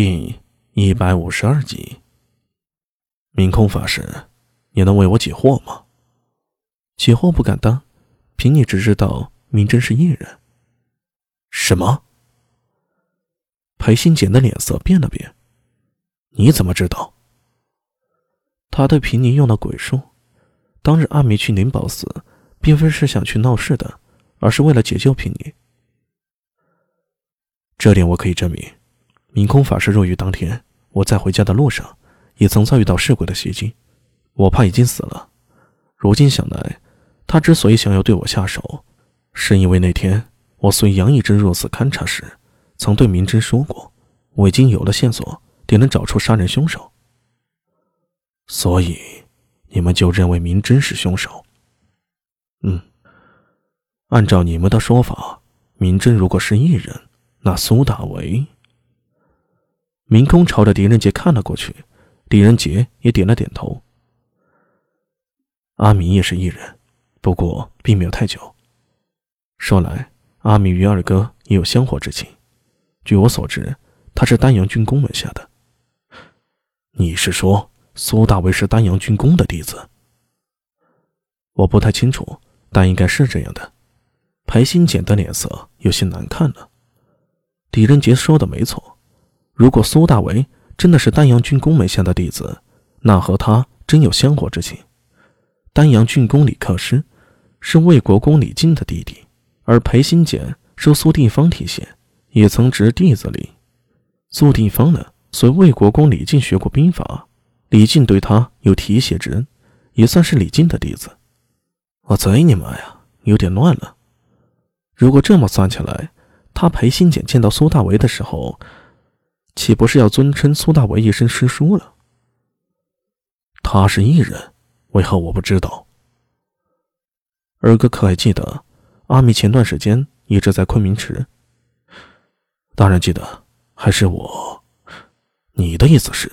第一百五十二集，明空法师，你能为我解惑吗？解惑不敢当，凭你只知道明真是异人。什么？裴新简的脸色变了变。你怎么知道？他对平尼用了鬼术。当日阿弥去灵宝寺，并非是想去闹事的，而是为了解救平尼。这点我可以证明。明空法师入狱当天，我在回家的路上，也曾遭遇到尸鬼的袭击，我怕已经死了。如今想来，他之所以想要对我下手，是因为那天我随杨义之入寺勘察时，曾对明真说过，我已经有了线索，定能找出杀人凶手。所以，你们就认为明真是凶手？嗯，按照你们的说法，明真如果是异人，那苏大为……明空朝着狄仁杰看了过去，狄仁杰也点了点头。阿明也是一人，不过并没有太久。说来，阿明与二哥也有香火之情。据我所知，他是丹阳军功门下的。你是说苏大为是丹阳军功的弟子？我不太清楚，但应该是这样的。裴新简的脸色有些难看了。狄仁杰说的没错。如果苏大为真的是丹阳郡公门下的弟子，那和他真有香火之情。丹阳郡公李克师是魏国公李靖的弟弟，而裴新简受苏定方提携，也曾执弟子礼。苏定方呢，随魏国公李靖学过兵法，李靖对他有提携之恩，也算是李靖的弟子。我贼你妈呀，有点乱了。如果这么算起来，他裴新简见到苏大为的时候。岂不是要尊称苏大为一声师叔了？他是异人，为何我不知道？二哥可还记得，阿米前段时间一直在昆明池？当然记得，还是我。你的意思是，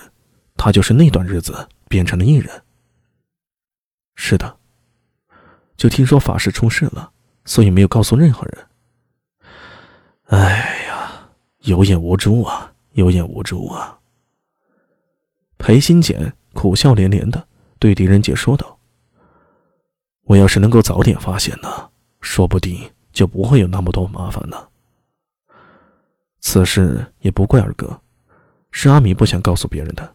他就是那段日子变成了异人？是的。就听说法师出事了，所以没有告诉任何人。哎呀，有眼无珠啊！有眼无珠啊！裴新简苦笑连连的对狄仁杰说道：“我要是能够早点发现呢，说不定就不会有那么多麻烦呢。此事也不怪二哥，是阿米不想告诉别人的。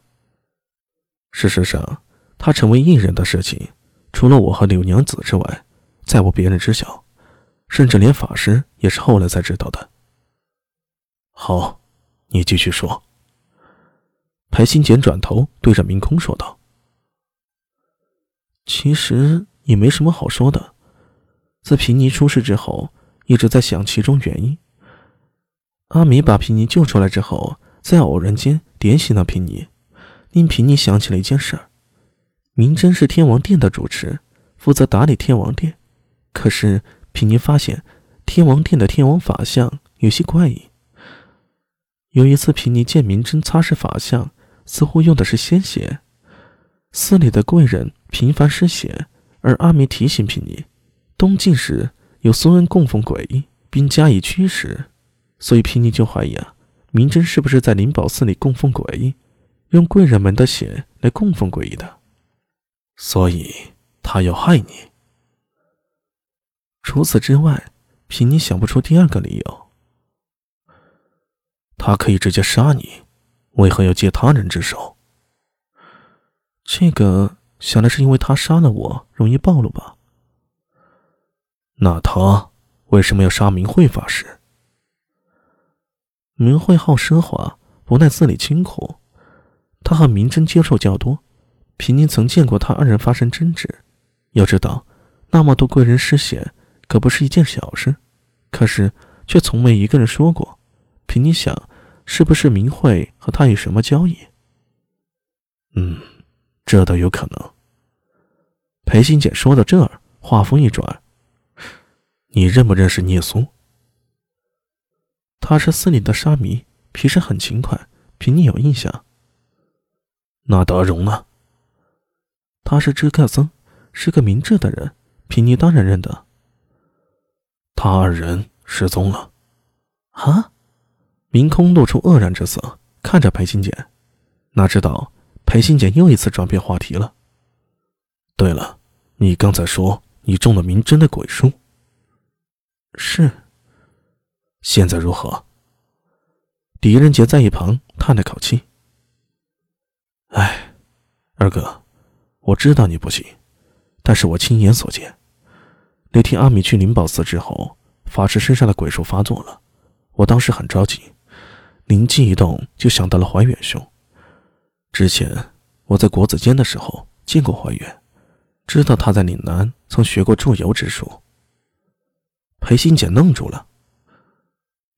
事实上，他成为异人的事情，除了我和柳娘子之外，再无别人知晓，甚至连法师也是后来才知道的。好。”你继续说。裴新简转头对着明空说道：“其实也没什么好说的。自平尼出事之后，一直在想其中原因。阿米把平尼救出来之后，在偶然间点醒了平尼，令平尼想起了一件事儿：明真是天王殿的主持，负责打理天王殿。可是平尼发现，天王殿的天王法相有些怪异。”有一次，平尼见明真擦拭法相，似乎用的是鲜血。寺里的贵人频繁失血，而阿弥提醒平尼，东晋时有孙恩供奉鬼，并加以驱使，所以平尼就怀疑啊，明真是不是在灵宝寺里供奉鬼，用贵人们的血来供奉鬼的？所以他要害你。除此之外，平尼想不出第二个理由。他可以直接杀你，为何要借他人之手？这个想来是因为他杀了我容易暴露吧？那他为什么要杀明慧法师？明慧好奢华，不耐自理清苦，他和明真接触较多，平宁曾见过他二人发生争执。要知道，那么多贵人失血，可不是一件小事，可是却从没一个人说过。平宁想。是不是明慧和他有什么交易？嗯，这都有可能。裴新简说到这儿，话锋一转：“你认不认识聂苏？他是寺里的沙弥，平时很勤快，凭你有印象。那德荣呢？他是知客僧，是个明智的人，凭你当然认得。他二人失踪了。啊？明空露出愕然之色，看着裴行俭，哪知道裴行俭又一次转变话题了。对了，你刚才说你中了明真的鬼术。是。现在如何？狄仁杰在一旁叹了口气：“哎，二哥，我知道你不行，但是我亲眼所见，那天阿米去灵宝寺之后，法师身上的鬼术发作了。我当时很着急，灵机一动就想到了怀远兄。之前我在国子监的时候见过怀远，知道他在岭南曾学过祝由之术。”裴新简愣住了。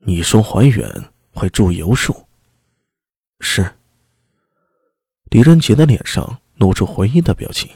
你说怀远会祝由术？是。狄仁杰的脸上露出回忆的表情。